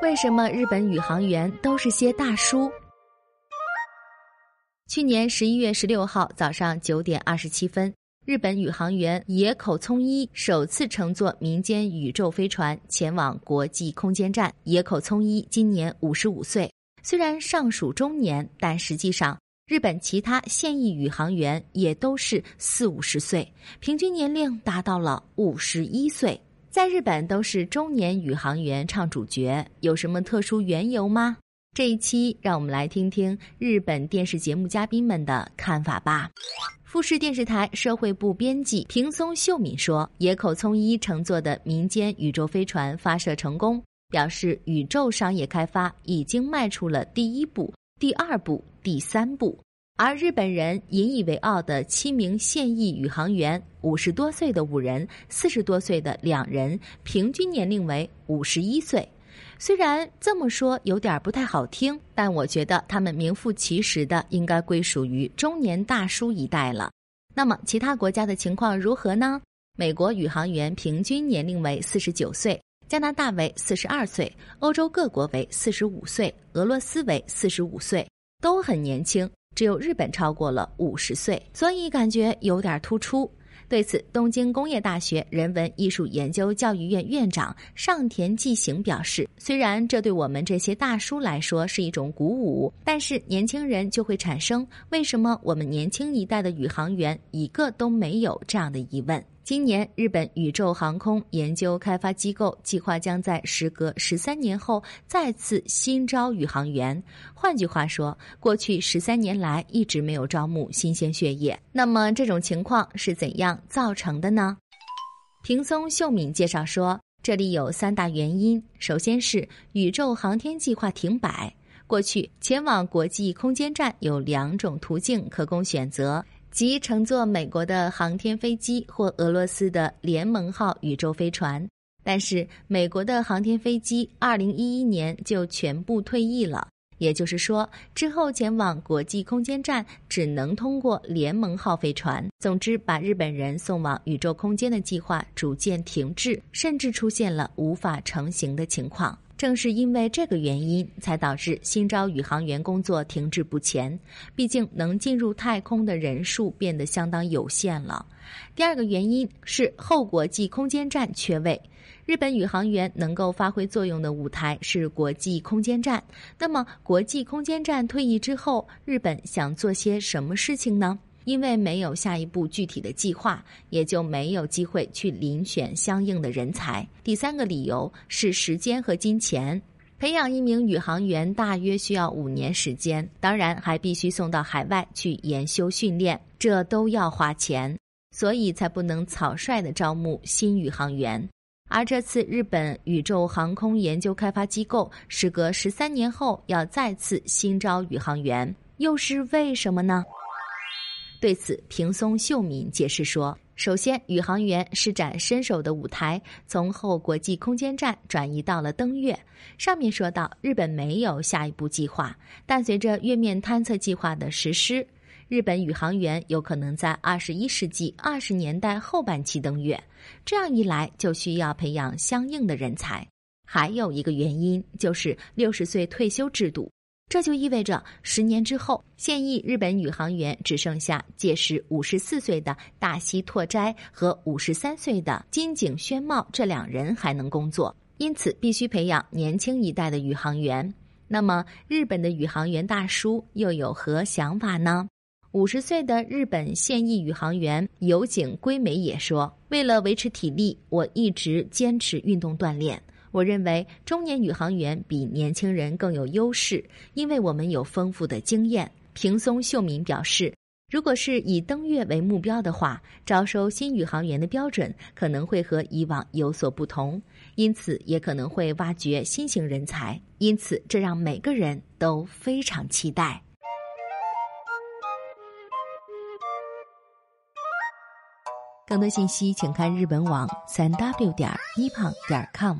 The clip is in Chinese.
为什么日本宇航员都是些大叔？去年十一月十六号早上九点二十七分，日本宇航员野口聪一首次乘坐民间宇宙飞船前往国际空间站。野口聪一今年五十五岁，虽然尚属中年，但实际上日本其他现役宇航员也都是四五十岁，平均年龄达到了五十一岁。在日本都是中年宇航员唱主角，有什么特殊缘由吗？这一期让我们来听听日本电视节目嘉宾们的看法吧。富士电视台社会部编辑平松秀敏说：“野口聪一乘坐的民间宇宙飞船发射成功，表示宇宙商业开发已经迈出了第一步、第二步、第三步。”而日本人引以为傲的七名现役宇航员，五十多岁的五人，四十多岁的两人，平均年龄为五十一岁。虽然这么说有点不太好听，但我觉得他们名副其实的应该归属于中年大叔一代了。那么其他国家的情况如何呢？美国宇航员平均年龄为四十九岁，加拿大为四十二岁，欧洲各国为四十五岁，俄罗斯为四十五岁，都很年轻。只有日本超过了五十岁，所以感觉有点突出。对此，东京工业大学人文艺术研究教育院院长上田纪行表示：“虽然这对我们这些大叔来说是一种鼓舞，但是年轻人就会产生为什么我们年轻一代的宇航员一个都没有这样的疑问。”今年，日本宇宙航空研究开发机构计划将在时隔十三年后再次新招宇航员。换句话说，过去十三年来一直没有招募新鲜血液。那么，这种情况是怎样造成的呢？平松秀敏介绍说，这里有三大原因。首先是宇宙航天计划停摆。过去前往国际空间站有两种途径可供选择。即乘坐美国的航天飞机或俄罗斯的联盟号宇宙飞船，但是美国的航天飞机二零一一年就全部退役了，也就是说，之后前往国际空间站只能通过联盟号飞船。总之，把日本人送往宇宙空间的计划逐渐停滞，甚至出现了无法成型的情况。正是因为这个原因，才导致新招宇航员工作停滞不前。毕竟能进入太空的人数变得相当有限了。第二个原因是后国际空间站缺位，日本宇航员能够发挥作用的舞台是国际空间站。那么，国际空间站退役之后，日本想做些什么事情呢？因为没有下一步具体的计划，也就没有机会去遴选相应的人才。第三个理由是时间和金钱，培养一名宇航员大约需要五年时间，当然还必须送到海外去研修训练，这都要花钱，所以才不能草率的招募新宇航员。而这次日本宇宙航空研究开发机构时隔十三年后要再次新招宇航员，又是为什么呢？对此，平松秀敏解释说：“首先，宇航员施展身手的舞台从后国际空间站转移到了登月。上面说到，日本没有下一步计划，但随着月面探测计划的实施，日本宇航员有可能在二十一世纪二十年代后半期登月。这样一来，就需要培养相应的人才。还有一个原因就是六十岁退休制度。”这就意味着，十年之后，现役日本宇航员只剩下届时五十四岁的大西拓哉和五十三岁的金井宣茂这两人还能工作，因此必须培养年轻一代的宇航员。那么，日本的宇航员大叔又有何想法呢？五十岁的日本现役宇航员有井圭美也说：“为了维持体力，我一直坚持运动锻炼。”我认为中年宇航员比年轻人更有优势，因为我们有丰富的经验。平松秀敏表示，如果是以登月为目标的话，招收新宇航员的标准可能会和以往有所不同，因此也可能会挖掘新型人才。因此，这让每个人都非常期待。更多信息，请看日本网三 w 点一胖点 com。